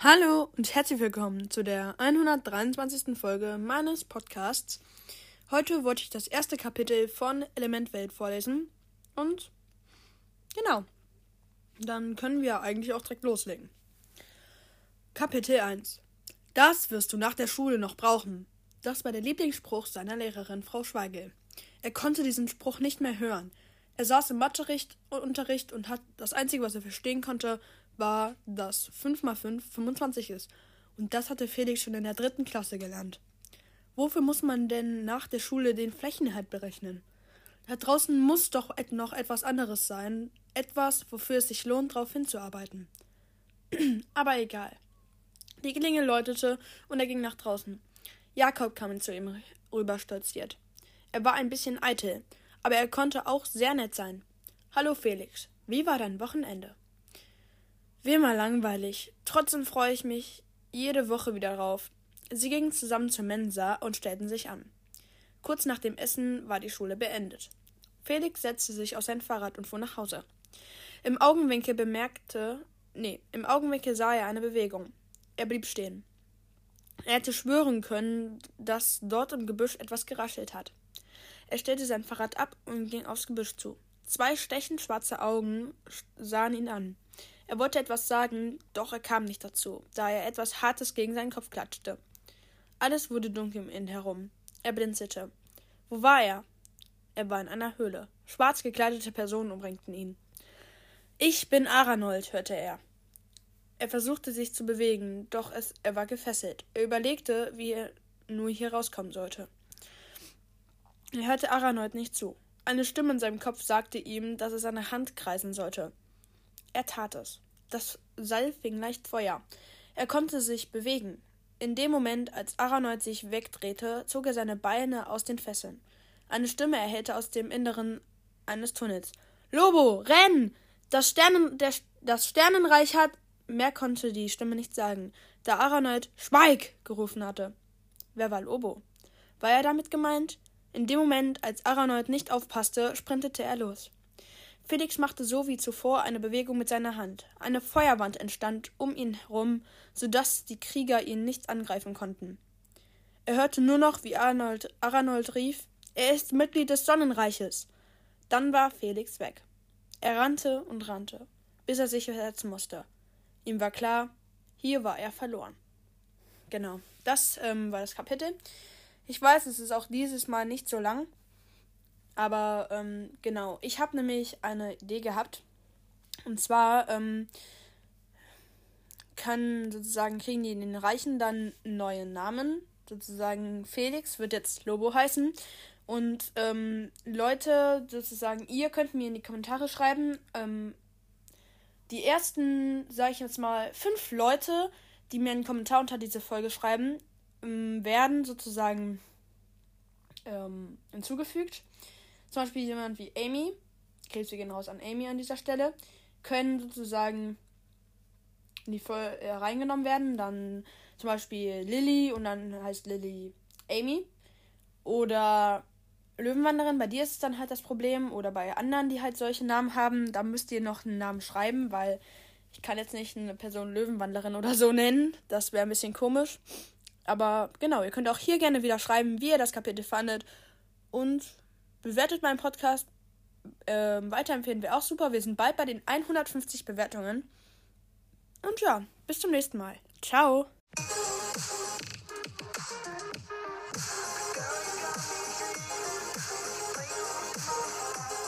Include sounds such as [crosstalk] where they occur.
Hallo und herzlich willkommen zu der 123. Folge meines Podcasts. Heute wollte ich das erste Kapitel von Element Welt vorlesen und genau, dann können wir eigentlich auch direkt loslegen. Kapitel 1 Das wirst du nach der Schule noch brauchen. Das war der Lieblingsspruch seiner Lehrerin, Frau Schweigel. Er konnte diesen Spruch nicht mehr hören. Er saß im Matheunterricht und hat das Einzige, was er verstehen konnte, war, dass 5 mal 5 25 ist. Und das hatte Felix schon in der dritten Klasse gelernt. Wofür muss man denn nach der Schule den Flächeninhalt berechnen? Da draußen muss doch noch etwas anderes sein, etwas, wofür es sich lohnt, darauf hinzuarbeiten. [clears throat] Aber egal. Die Klingel läutete und er ging nach draußen. Jakob kam zu ihm rüberstolziert. Er war ein bisschen eitel, aber er konnte auch sehr nett sein. Hallo Felix, wie war dein Wochenende? Wie immer langweilig. Trotzdem freue ich mich jede Woche wieder drauf. Sie gingen zusammen zur Mensa und stellten sich an. Kurz nach dem Essen war die Schule beendet. Felix setzte sich auf sein Fahrrad und fuhr nach Hause. Im Augenwinkel bemerkte, nee, im Augenwinkel sah er eine Bewegung. Er blieb stehen. Er hätte schwören können, dass dort im Gebüsch etwas geraschelt hat. Er stellte sein Fahrrad ab und ging aufs Gebüsch zu. Zwei stechend schwarze Augen sahen ihn an. Er wollte etwas sagen, doch er kam nicht dazu, da er etwas Hartes gegen seinen Kopf klatschte. Alles wurde dunkel um ihn herum. Er blinzelte. Wo war er? Er war in einer Höhle. Schwarz gekleidete Personen umringten ihn. Ich bin Aranold, hörte er. Er versuchte sich zu bewegen, doch es, er war gefesselt. Er überlegte, wie er nur hier rauskommen sollte. Er hörte Aranold nicht zu. Eine Stimme in seinem Kopf sagte ihm, dass er seine Hand kreisen sollte. Er tat es. Das Seil fing leicht Feuer. Er konnte sich bewegen. In dem Moment, als Aranold sich wegdrehte, zog er seine Beine aus den Fesseln. Eine Stimme erhellte aus dem Inneren eines Tunnels. Lobo, renn! Das, Sternen, der, das Sternenreich hat. Mehr konnte die Stimme nicht sagen, da Aranold Schweig gerufen hatte. Wer war Lobo? War er damit gemeint? In dem Moment, als Aranold nicht aufpasste, sprintete er los. Felix machte so wie zuvor eine Bewegung mit seiner Hand. Eine Feuerwand entstand um ihn herum, so dass die Krieger ihn nicht angreifen konnten. Er hörte nur noch, wie Arnold, Aranold rief: Er ist Mitglied des Sonnenreiches. Dann war Felix weg. Er rannte und rannte, bis er sich versetzen musste. Ihm war klar, hier war er verloren. Genau, das ähm, war das Kapitel. Ich weiß, es ist auch dieses Mal nicht so lang. Aber ähm, genau, ich habe nämlich eine Idee gehabt. Und zwar ähm, kann sozusagen kriegen die in den Reichen dann neue Namen. Sozusagen Felix wird jetzt Lobo heißen. Und ähm, Leute, sozusagen, ihr könnt mir in die Kommentare schreiben. Ähm, die ersten, sage ich jetzt mal, fünf Leute, die mir einen Kommentar unter diese Folge schreiben, ähm, werden sozusagen ähm, hinzugefügt zum Beispiel jemand wie Amy, Grüße gehen raus an Amy an dieser Stelle, können sozusagen in die Folge äh, reingenommen werden. Dann zum Beispiel Lilly und dann heißt Lilly Amy. Oder Löwenwanderin, bei dir ist es dann halt das Problem. Oder bei anderen, die halt solche Namen haben, da müsst ihr noch einen Namen schreiben, weil ich kann jetzt nicht eine Person Löwenwanderin oder so nennen. Das wäre ein bisschen komisch. Aber genau, ihr könnt auch hier gerne wieder schreiben, wie ihr das Kapitel fandet. Und Bewertet meinen Podcast. Ähm, weiterempfehlen wir auch super. Wir sind bald bei den 150 Bewertungen. Und ja, bis zum nächsten Mal. Ciao.